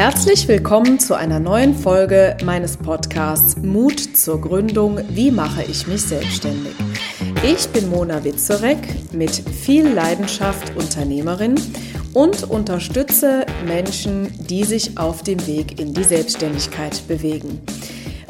Herzlich willkommen zu einer neuen Folge meines Podcasts Mut zur Gründung. Wie mache ich mich selbstständig? Ich bin Mona Witzorek, mit viel Leidenschaft Unternehmerin und unterstütze Menschen, die sich auf dem Weg in die Selbstständigkeit bewegen.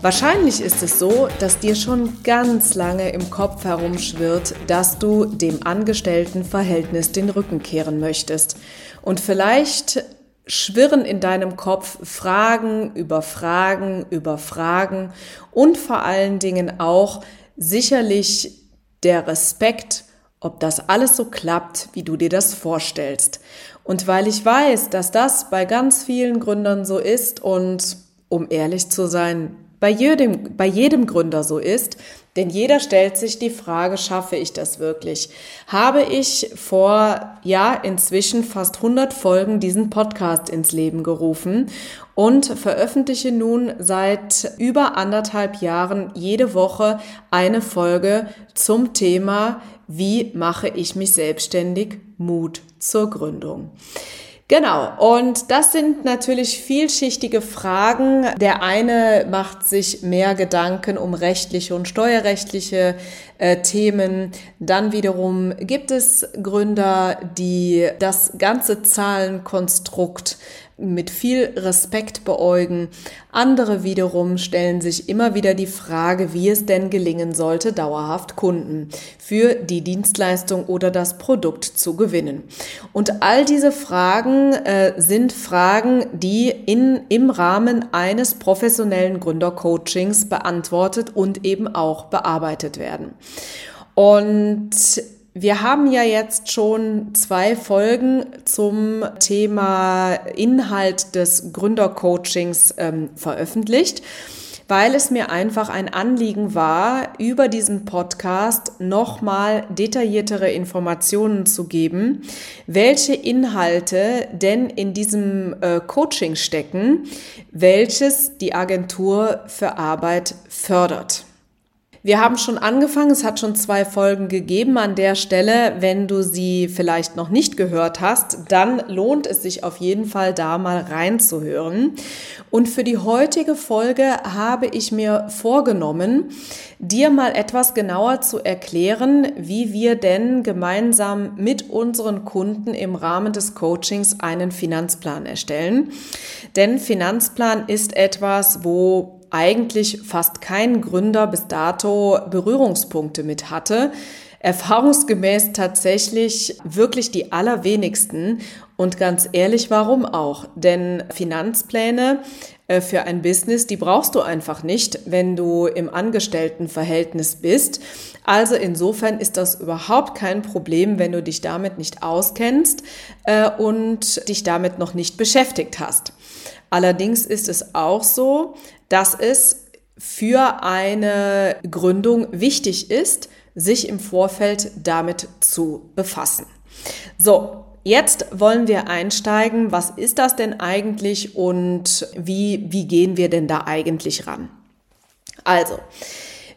Wahrscheinlich ist es so, dass dir schon ganz lange im Kopf herumschwirrt, dass du dem Angestelltenverhältnis den Rücken kehren möchtest. Und vielleicht schwirren in deinem Kopf Fragen über Fragen über Fragen und vor allen Dingen auch sicherlich der Respekt, ob das alles so klappt, wie du dir das vorstellst. Und weil ich weiß, dass das bei ganz vielen Gründern so ist und um ehrlich zu sein, bei jedem, bei jedem Gründer so ist, denn jeder stellt sich die Frage, schaffe ich das wirklich? Habe ich vor, ja, inzwischen fast 100 Folgen diesen Podcast ins Leben gerufen und veröffentliche nun seit über anderthalb Jahren jede Woche eine Folge zum Thema, wie mache ich mich selbstständig? Mut zur Gründung. Genau, und das sind natürlich vielschichtige Fragen. Der eine macht sich mehr Gedanken um rechtliche und steuerrechtliche äh, Themen. Dann wiederum gibt es Gründer, die das ganze Zahlenkonstrukt mit viel Respekt beäugen. Andere wiederum stellen sich immer wieder die Frage, wie es denn gelingen sollte, dauerhaft Kunden für die Dienstleistung oder das Produkt zu gewinnen. Und all diese Fragen äh, sind Fragen, die in, im Rahmen eines professionellen Gründercoachings beantwortet und eben auch bearbeitet werden. Und wir haben ja jetzt schon zwei Folgen zum Thema Inhalt des Gründercoachings ähm, veröffentlicht, weil es mir einfach ein Anliegen war, über diesen Podcast nochmal detailliertere Informationen zu geben, welche Inhalte denn in diesem äh, Coaching stecken, welches die Agentur für Arbeit fördert. Wir haben schon angefangen, es hat schon zwei Folgen gegeben an der Stelle. Wenn du sie vielleicht noch nicht gehört hast, dann lohnt es sich auf jeden Fall da mal reinzuhören. Und für die heutige Folge habe ich mir vorgenommen, dir mal etwas genauer zu erklären, wie wir denn gemeinsam mit unseren Kunden im Rahmen des Coachings einen Finanzplan erstellen. Denn Finanzplan ist etwas, wo eigentlich fast kein Gründer bis dato Berührungspunkte mit hatte. Erfahrungsgemäß tatsächlich wirklich die allerwenigsten. Und ganz ehrlich, warum auch? Denn Finanzpläne äh, für ein Business, die brauchst du einfach nicht, wenn du im Angestelltenverhältnis bist. Also insofern ist das überhaupt kein Problem, wenn du dich damit nicht auskennst äh, und dich damit noch nicht beschäftigt hast. Allerdings ist es auch so, dass es für eine Gründung wichtig ist, sich im Vorfeld damit zu befassen. So, jetzt wollen wir einsteigen. Was ist das denn eigentlich und wie, wie gehen wir denn da eigentlich ran? Also,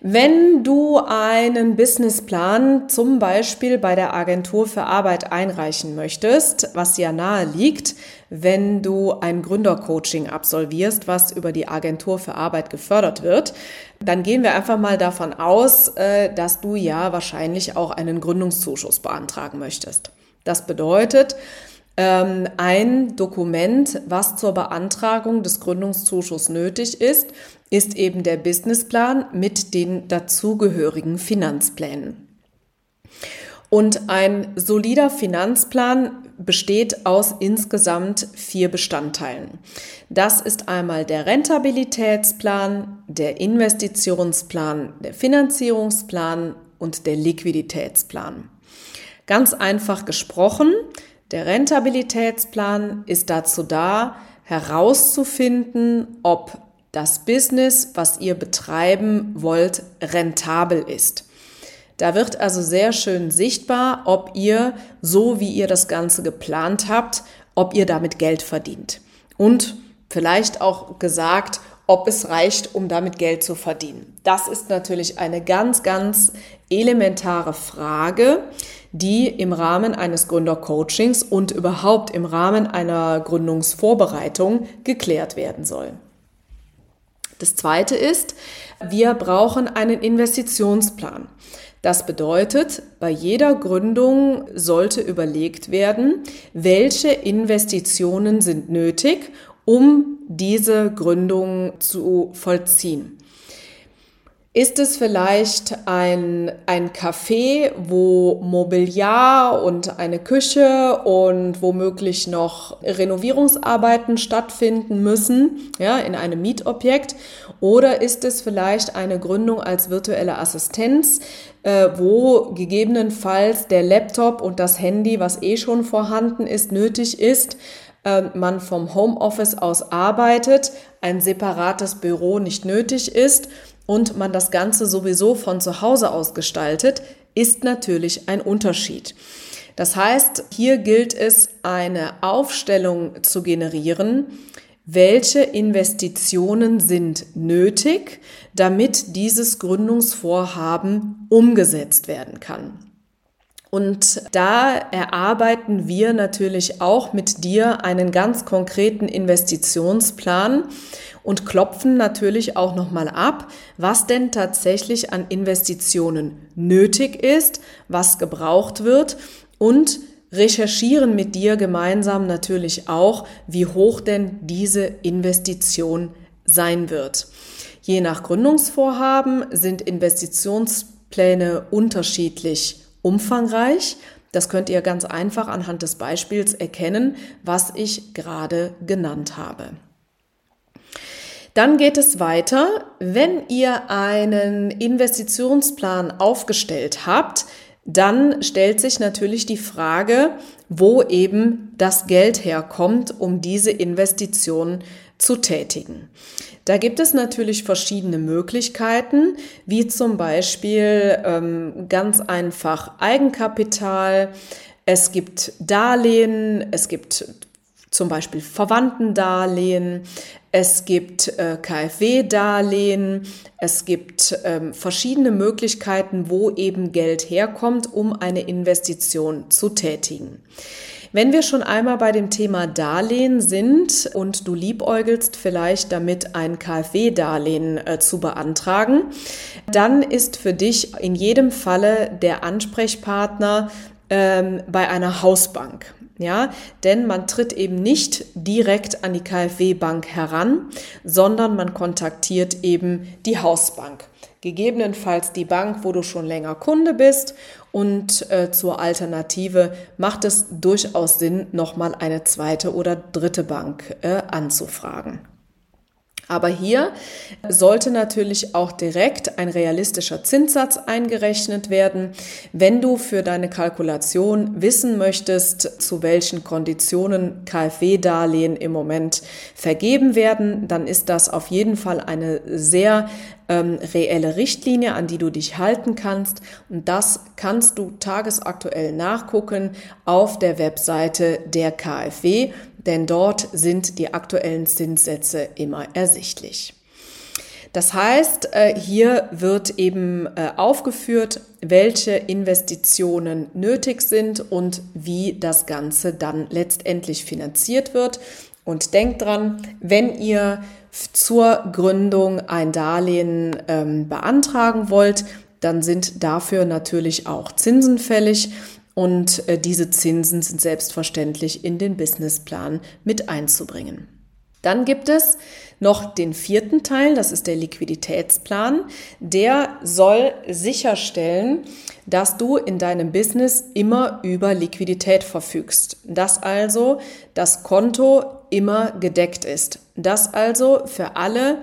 wenn du einen Businessplan zum Beispiel bei der Agentur für Arbeit einreichen möchtest, was ja nahe liegt, wenn du ein Gründercoaching absolvierst, was über die Agentur für Arbeit gefördert wird, dann gehen wir einfach mal davon aus, äh, dass du ja wahrscheinlich auch einen Gründungszuschuss beantragen möchtest. Das bedeutet, ähm, ein Dokument, was zur Beantragung des Gründungszuschusses nötig ist, ist eben der Businessplan mit den dazugehörigen Finanzplänen. Und ein solider Finanzplan besteht aus insgesamt vier Bestandteilen. Das ist einmal der Rentabilitätsplan, der Investitionsplan, der Finanzierungsplan und der Liquiditätsplan. Ganz einfach gesprochen, der Rentabilitätsplan ist dazu da, herauszufinden, ob das Business, was ihr betreiben wollt, rentabel ist. Da wird also sehr schön sichtbar, ob ihr, so wie ihr das Ganze geplant habt, ob ihr damit Geld verdient. Und vielleicht auch gesagt, ob es reicht, um damit Geld zu verdienen. Das ist natürlich eine ganz, ganz elementare Frage, die im Rahmen eines Gründercoachings und überhaupt im Rahmen einer Gründungsvorbereitung geklärt werden sollen. Das zweite ist, wir brauchen einen Investitionsplan. Das bedeutet, bei jeder Gründung sollte überlegt werden, welche Investitionen sind nötig, um diese Gründung zu vollziehen. Ist es vielleicht ein, ein Café, wo Mobiliar und eine Küche und womöglich noch Renovierungsarbeiten stattfinden müssen, ja, in einem Mietobjekt? Oder ist es vielleicht eine Gründung als virtuelle Assistenz, äh, wo gegebenenfalls der Laptop und das Handy, was eh schon vorhanden ist, nötig ist, äh, man vom Homeoffice aus arbeitet, ein separates Büro nicht nötig ist und man das Ganze sowieso von zu Hause aus gestaltet, ist natürlich ein Unterschied. Das heißt, hier gilt es, eine Aufstellung zu generieren, welche Investitionen sind nötig, damit dieses Gründungsvorhaben umgesetzt werden kann. Und da erarbeiten wir natürlich auch mit dir einen ganz konkreten Investitionsplan und klopfen natürlich auch nochmal ab, was denn tatsächlich an Investitionen nötig ist, was gebraucht wird und recherchieren mit dir gemeinsam natürlich auch, wie hoch denn diese Investition sein wird. Je nach Gründungsvorhaben sind Investitionspläne unterschiedlich umfangreich. Das könnt ihr ganz einfach anhand des Beispiels erkennen, was ich gerade genannt habe. Dann geht es weiter. Wenn ihr einen Investitionsplan aufgestellt habt, dann stellt sich natürlich die Frage, wo eben das Geld herkommt, um diese Investition zu tätigen. Da gibt es natürlich verschiedene Möglichkeiten, wie zum Beispiel ähm, ganz einfach Eigenkapital. Es gibt Darlehen, es gibt zum Beispiel Verwandtendarlehen, es gibt äh, KfW-Darlehen, es gibt ähm, verschiedene Möglichkeiten, wo eben Geld herkommt, um eine Investition zu tätigen. Wenn wir schon einmal bei dem Thema Darlehen sind und du liebäugelst vielleicht damit ein KfW-Darlehen äh, zu beantragen, dann ist für dich in jedem Falle der Ansprechpartner ähm, bei einer Hausbank. Ja, denn man tritt eben nicht direkt an die KfW-Bank heran, sondern man kontaktiert eben die Hausbank. Gegebenenfalls die Bank, wo du schon länger Kunde bist und äh, zur Alternative macht es durchaus Sinn, nochmal eine zweite oder dritte Bank äh, anzufragen. Aber hier sollte natürlich auch direkt ein realistischer Zinssatz eingerechnet werden. Wenn du für deine Kalkulation wissen möchtest, zu welchen Konditionen KfW-Darlehen im Moment vergeben werden, dann ist das auf jeden Fall eine sehr ähm, reelle Richtlinie, an die du dich halten kannst. Und das kannst du tagesaktuell nachgucken auf der Webseite der KfW denn dort sind die aktuellen Zinssätze immer ersichtlich. Das heißt, äh, hier wird eben äh, aufgeführt, welche Investitionen nötig sind und wie das Ganze dann letztendlich finanziert wird. Und denkt dran, wenn ihr zur Gründung ein Darlehen ähm, beantragen wollt, dann sind dafür natürlich auch Zinsen fällig und äh, diese Zinsen sind selbstverständlich in den Businessplan mit einzubringen. Dann gibt es noch den vierten Teil, das ist der Liquiditätsplan. Der soll sicherstellen, dass du in deinem Business immer über Liquidität verfügst. Dass also das Konto immer gedeckt ist. Dass also für alle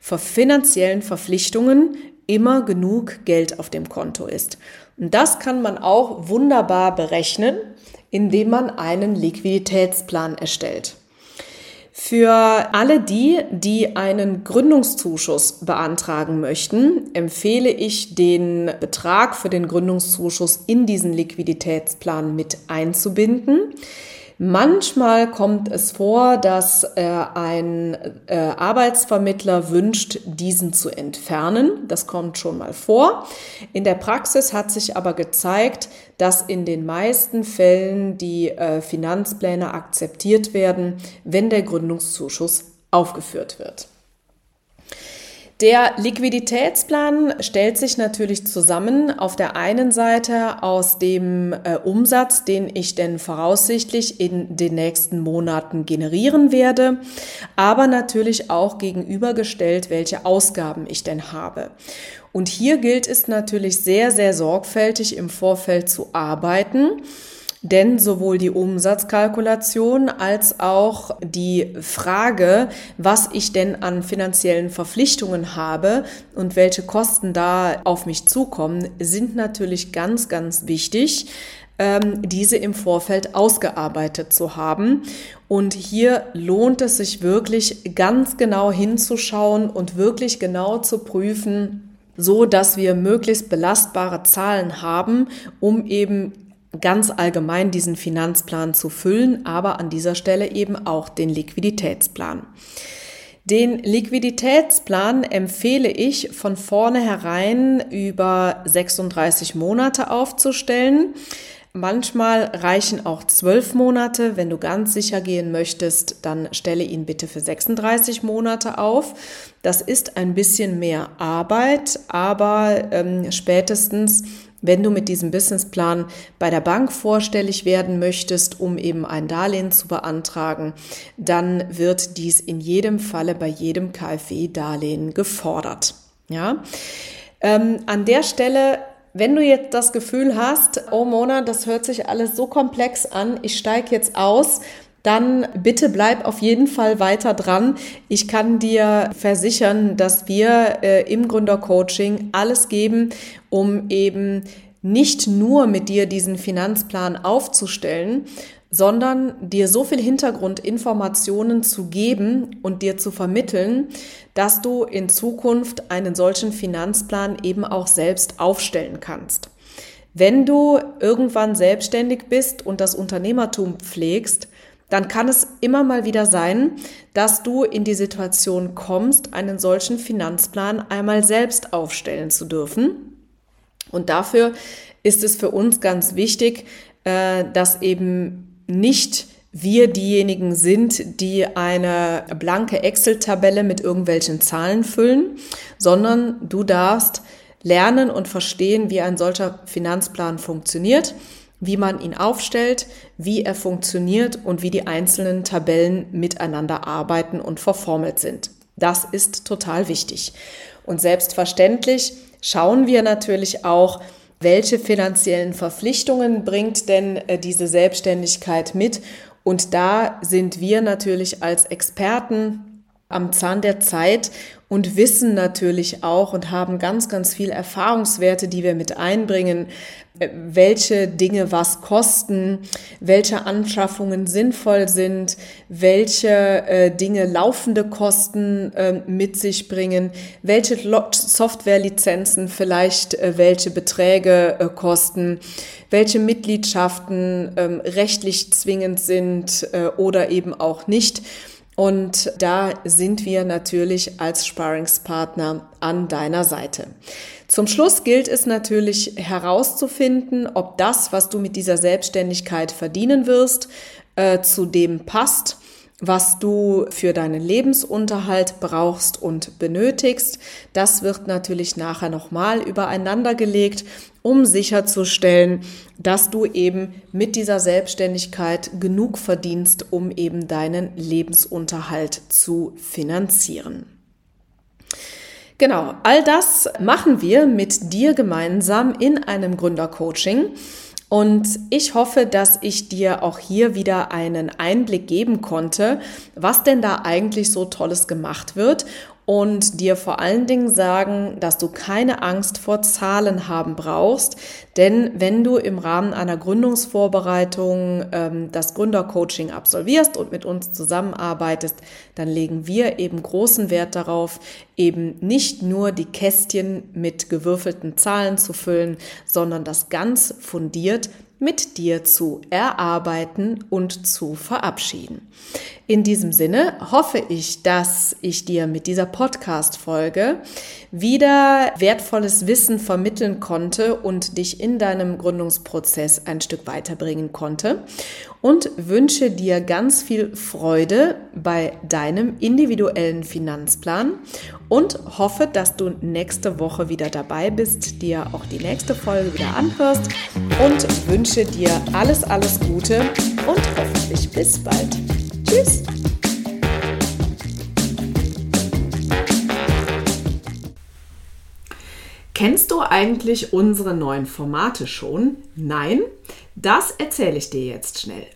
finanziellen Verpflichtungen immer genug Geld auf dem Konto ist. Und das kann man auch wunderbar berechnen, indem man einen Liquiditätsplan erstellt. Für alle die, die einen Gründungszuschuss beantragen möchten, empfehle ich den Betrag für den Gründungszuschuss in diesen Liquiditätsplan mit einzubinden. Manchmal kommt es vor, dass äh, ein äh, Arbeitsvermittler wünscht, diesen zu entfernen. Das kommt schon mal vor. In der Praxis hat sich aber gezeigt, dass in den meisten Fällen die äh, Finanzpläne akzeptiert werden, wenn der Gründungszuschuss aufgeführt wird. Der Liquiditätsplan stellt sich natürlich zusammen auf der einen Seite aus dem äh, Umsatz, den ich denn voraussichtlich in den nächsten Monaten generieren werde, aber natürlich auch gegenübergestellt, welche Ausgaben ich denn habe. Und hier gilt es natürlich sehr, sehr sorgfältig im Vorfeld zu arbeiten denn sowohl die Umsatzkalkulation als auch die Frage, was ich denn an finanziellen Verpflichtungen habe und welche Kosten da auf mich zukommen, sind natürlich ganz, ganz wichtig ähm, diese im Vorfeld ausgearbeitet zu haben. Und hier lohnt es sich wirklich ganz genau hinzuschauen und wirklich genau zu prüfen, so dass wir möglichst belastbare Zahlen haben, um eben ganz allgemein diesen Finanzplan zu füllen, aber an dieser Stelle eben auch den Liquiditätsplan. Den Liquiditätsplan empfehle ich von vornherein über 36 Monate aufzustellen. Manchmal reichen auch zwölf Monate. Wenn du ganz sicher gehen möchtest, dann stelle ihn bitte für 36 Monate auf. Das ist ein bisschen mehr Arbeit, aber ähm, spätestens wenn du mit diesem Businessplan bei der Bank vorstellig werden möchtest, um eben ein Darlehen zu beantragen, dann wird dies in jedem Falle bei jedem KfW-Darlehen gefordert. Ja, ähm, an der Stelle wenn du jetzt das Gefühl hast, oh Mona, das hört sich alles so komplex an, ich steige jetzt aus, dann bitte bleib auf jeden Fall weiter dran. Ich kann dir versichern, dass wir äh, im Gründercoaching alles geben, um eben nicht nur mit dir diesen Finanzplan aufzustellen, sondern dir so viel Hintergrundinformationen zu geben und dir zu vermitteln, dass du in Zukunft einen solchen Finanzplan eben auch selbst aufstellen kannst. Wenn du irgendwann selbstständig bist und das Unternehmertum pflegst, dann kann es immer mal wieder sein, dass du in die Situation kommst, einen solchen Finanzplan einmal selbst aufstellen zu dürfen. Und dafür ist es für uns ganz wichtig, äh, dass eben nicht wir diejenigen sind, die eine blanke Excel-Tabelle mit irgendwelchen Zahlen füllen, sondern du darfst lernen und verstehen, wie ein solcher Finanzplan funktioniert wie man ihn aufstellt, wie er funktioniert und wie die einzelnen Tabellen miteinander arbeiten und verformelt sind. Das ist total wichtig. Und selbstverständlich schauen wir natürlich auch, welche finanziellen Verpflichtungen bringt denn äh, diese Selbstständigkeit mit. Und da sind wir natürlich als Experten am Zahn der Zeit und wissen natürlich auch und haben ganz, ganz viel Erfahrungswerte, die wir mit einbringen, welche Dinge was kosten, welche Anschaffungen sinnvoll sind, welche äh, Dinge laufende Kosten äh, mit sich bringen, welche Softwarelizenzen vielleicht äh, welche Beträge äh, kosten, welche Mitgliedschaften ähm, rechtlich zwingend sind äh, oder eben auch nicht. Und da sind wir natürlich als Sparringspartner an deiner Seite. Zum Schluss gilt es natürlich herauszufinden, ob das, was du mit dieser Selbstständigkeit verdienen wirst, äh, zu dem passt, was du für deinen Lebensunterhalt brauchst und benötigst. Das wird natürlich nachher nochmal übereinander gelegt, um sicherzustellen, dass du eben mit dieser Selbstständigkeit genug verdienst, um eben deinen Lebensunterhalt zu finanzieren. Genau, all das machen wir mit dir gemeinsam in einem Gründercoaching. Und ich hoffe, dass ich dir auch hier wieder einen Einblick geben konnte, was denn da eigentlich so Tolles gemacht wird und dir vor allen Dingen sagen, dass du keine Angst vor Zahlen haben brauchst. Denn wenn du im Rahmen einer Gründungsvorbereitung ähm, das Gründercoaching absolvierst und mit uns zusammenarbeitest, dann legen wir eben großen Wert darauf, eben nicht nur die Kästchen mit gewürfelten Zahlen zu füllen, sondern das ganz fundiert mit dir zu erarbeiten und zu verabschieden. In diesem Sinne hoffe ich, dass ich dir mit dieser Podcast-Folge wieder wertvolles Wissen vermitteln konnte und dich in deinem Gründungsprozess ein Stück weiterbringen konnte und wünsche dir ganz viel Freude bei deinem individuellen Finanzplan und hoffe, dass du nächste Woche wieder dabei bist, dir auch die nächste Folge wieder anhörst und wünsche dir alles, alles Gute und hoffentlich bis bald. Tschüss! Kennst du eigentlich unsere neuen Formate schon? Nein? Das erzähle ich dir jetzt schnell.